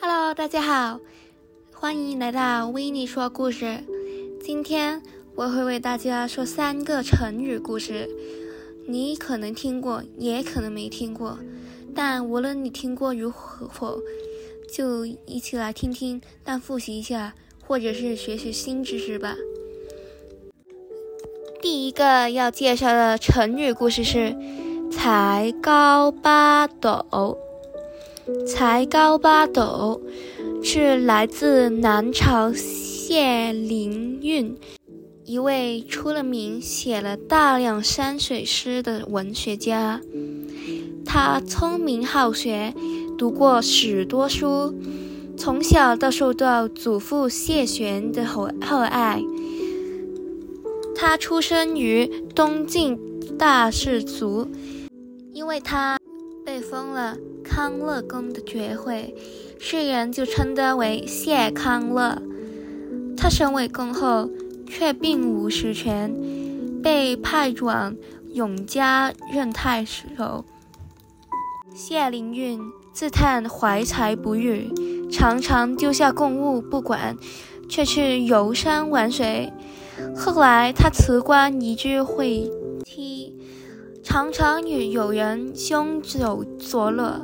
Hello，大家好，欢迎来到维尼说故事。今天我会为大家说三个成语故事，你可能听过，也可能没听过，但无论你听过如何，就一起来听听，但复习一下，或者是学学新知识吧。第一个要介绍的成语故事是“才高八斗”。才高八斗是来自南朝谢灵运，一位出了名、写了大量山水诗的文学家。他聪明好学，读过许多书，从小都受到祖父谢玄的厚厚爱。他出生于东晋大氏族，因为他。被封了康乐宫的爵位，世人就称他为谢康乐。他升为公后，却并无实权，被派往永嘉任太守。谢灵运自叹怀才不遇，常常丢下公务不管，却去游山玩水。后来他辞官，移居会。常常与友人凶酒作乐，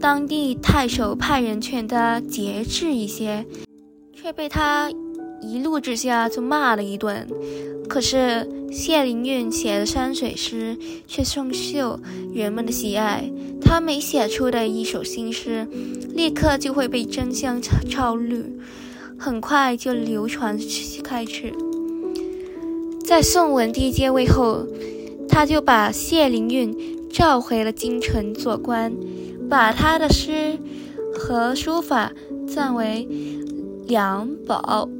当地太守派人劝他节制一些，却被他一怒之下就骂了一顿。可是谢灵运写的山水诗却深受人们的喜爱，他每写出的一首新诗，立刻就会被争相抄录，很快就流传开去。在宋文帝继位后。他就把谢灵运召回了京城做官，把他的诗和书法赞为两宝。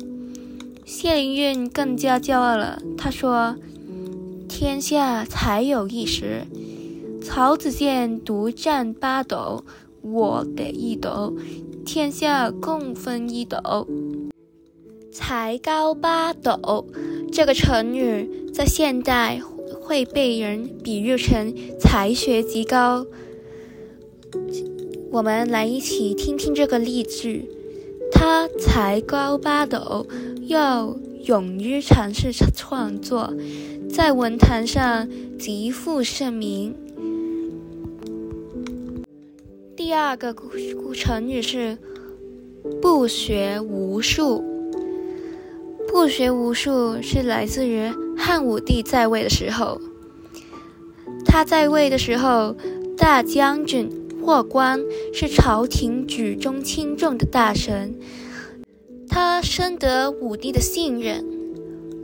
谢灵运更加骄傲了，他说：“天下才有一时，曹子建独占八斗，我给一斗，天下共分一斗。”才高八斗这个成语在现代。会被人比喻成才学极高。我们来一起听听这个例句：他才高八斗，又勇于尝试创作，在文坛上极负盛名。第二个古成语是“不学无术”。不学无术是来自于。汉武帝在位的时候，他在位的时候，大将军霍光是朝廷举重轻重的大臣，他深得武帝的信任。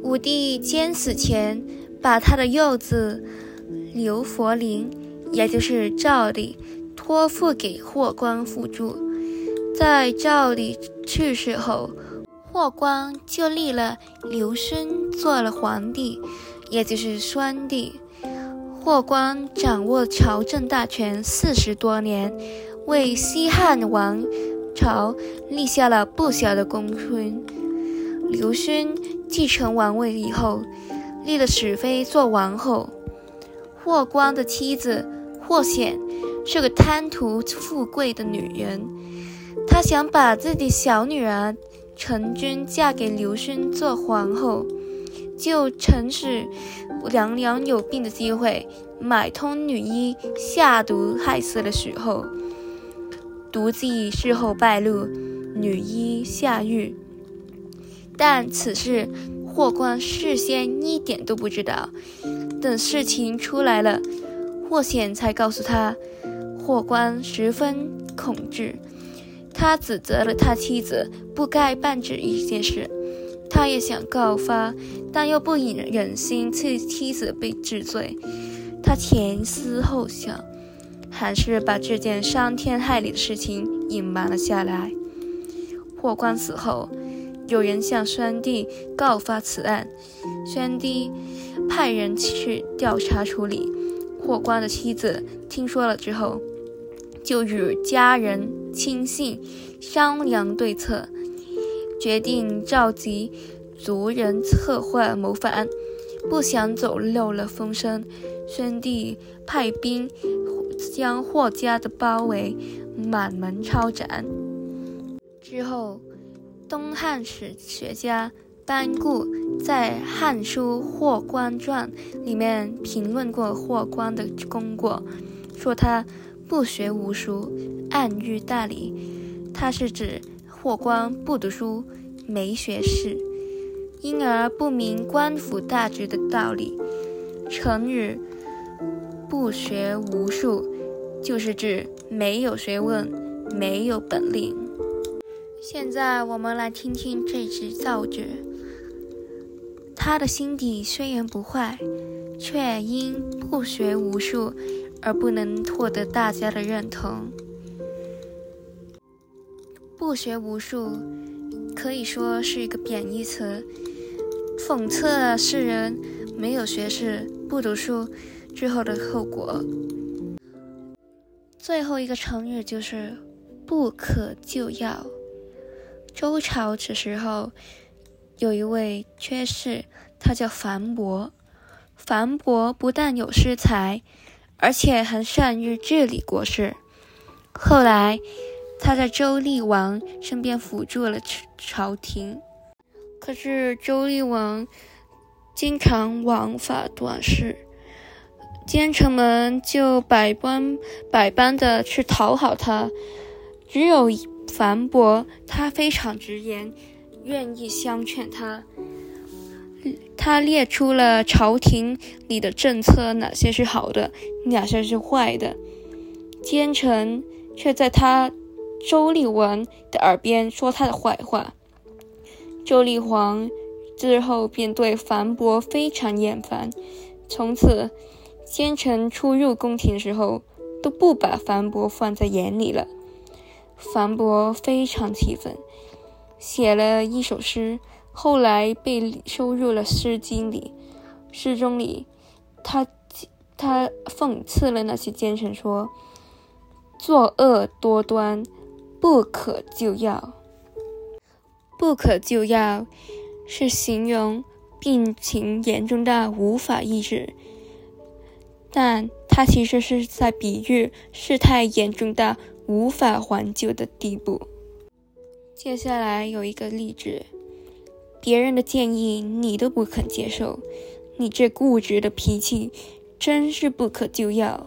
武帝监死前，把他的幼子刘弗陵，也就是赵礼，托付给霍光辅助。在赵礼去世后，霍光就立了刘勋做了皇帝，也就是宣帝。霍光掌握朝政大权四十多年，为西汉王朝立下了不小的功勋。刘勋继承王位以后，立了史妃做王后。霍光的妻子霍显是个贪图富贵的女人，她想把自己小女儿。陈君嫁给刘勋做皇后，就趁使娘娘有病的机会，买通女医下毒害死了许后。毒计事后败露，女医下狱。但此事霍光事先一点都不知道。等事情出来了，霍显才告诉他，霍光十分恐惧。他指责了他妻子不该办这一件事，他也想告发，但又不忍忍心妻妻子被治罪。他前思后想，还是把这件伤天害理的事情隐瞒了下来。霍光死后，有人向宣帝告发此案，宣帝派人去调查处理。霍光的妻子听说了之后。就与家人亲信商量对策，决定召集族人策划谋反。不想走漏了风声，宣帝派兵将霍家的包围，满门抄斩。之后，东汉史学家班固在《汉书·霍光传》里面评论过霍光的功过，说他不学无术，暗喻大理。他是指霍光不读书，没学识，因而不明官府大局的道理。成语“不学无术”就是指没有学问，没有本领。现在我们来听听这只造句。他的心底虽然不坏，却因不学无术而不能获得大家的认同。不学无术可以说是一个贬义词，讽刺世人没有学识、不读书之后的后果。最后一个成语就是“不可救药”。周朝此时候有一位缺士，他叫樊伯。樊伯不但有诗才，而且很善于治理国事。后来他在周厉王身边辅助了朝廷，可是周厉王经常枉法短视，奸臣们就百般百般的去讨好他，只有。樊伯他非常直言，愿意相劝他。他列出了朝廷里的政策，哪些是好的，哪些是坏的。奸臣却在他周厉王的耳边说他的坏话。周厉王之后便对樊伯非常厌烦，从此奸臣出入宫廷的时候都不把樊伯放在眼里了。樊伯非常气愤，写了一首诗，后来被收入了《诗经》里。诗中里，他他讽刺了那些奸臣，说：“作恶多端，不可救药。”不可救药是形容病情严重到无法医治，但他其实是在比喻事态严重到。无法挽救的地步。接下来有一个例子：别人的建议你都不肯接受，你这固执的脾气真是不可救药。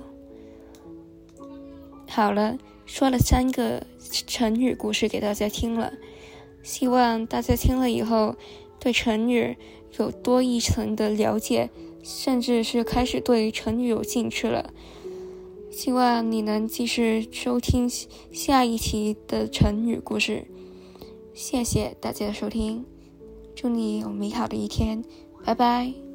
好了，说了三个成语故事给大家听了，希望大家听了以后对成语有多一层的了解，甚至是开始对成语有兴趣了。希望你能继续收听下一期的成语故事。谢谢大家的收听，祝你有美好的一天，拜拜。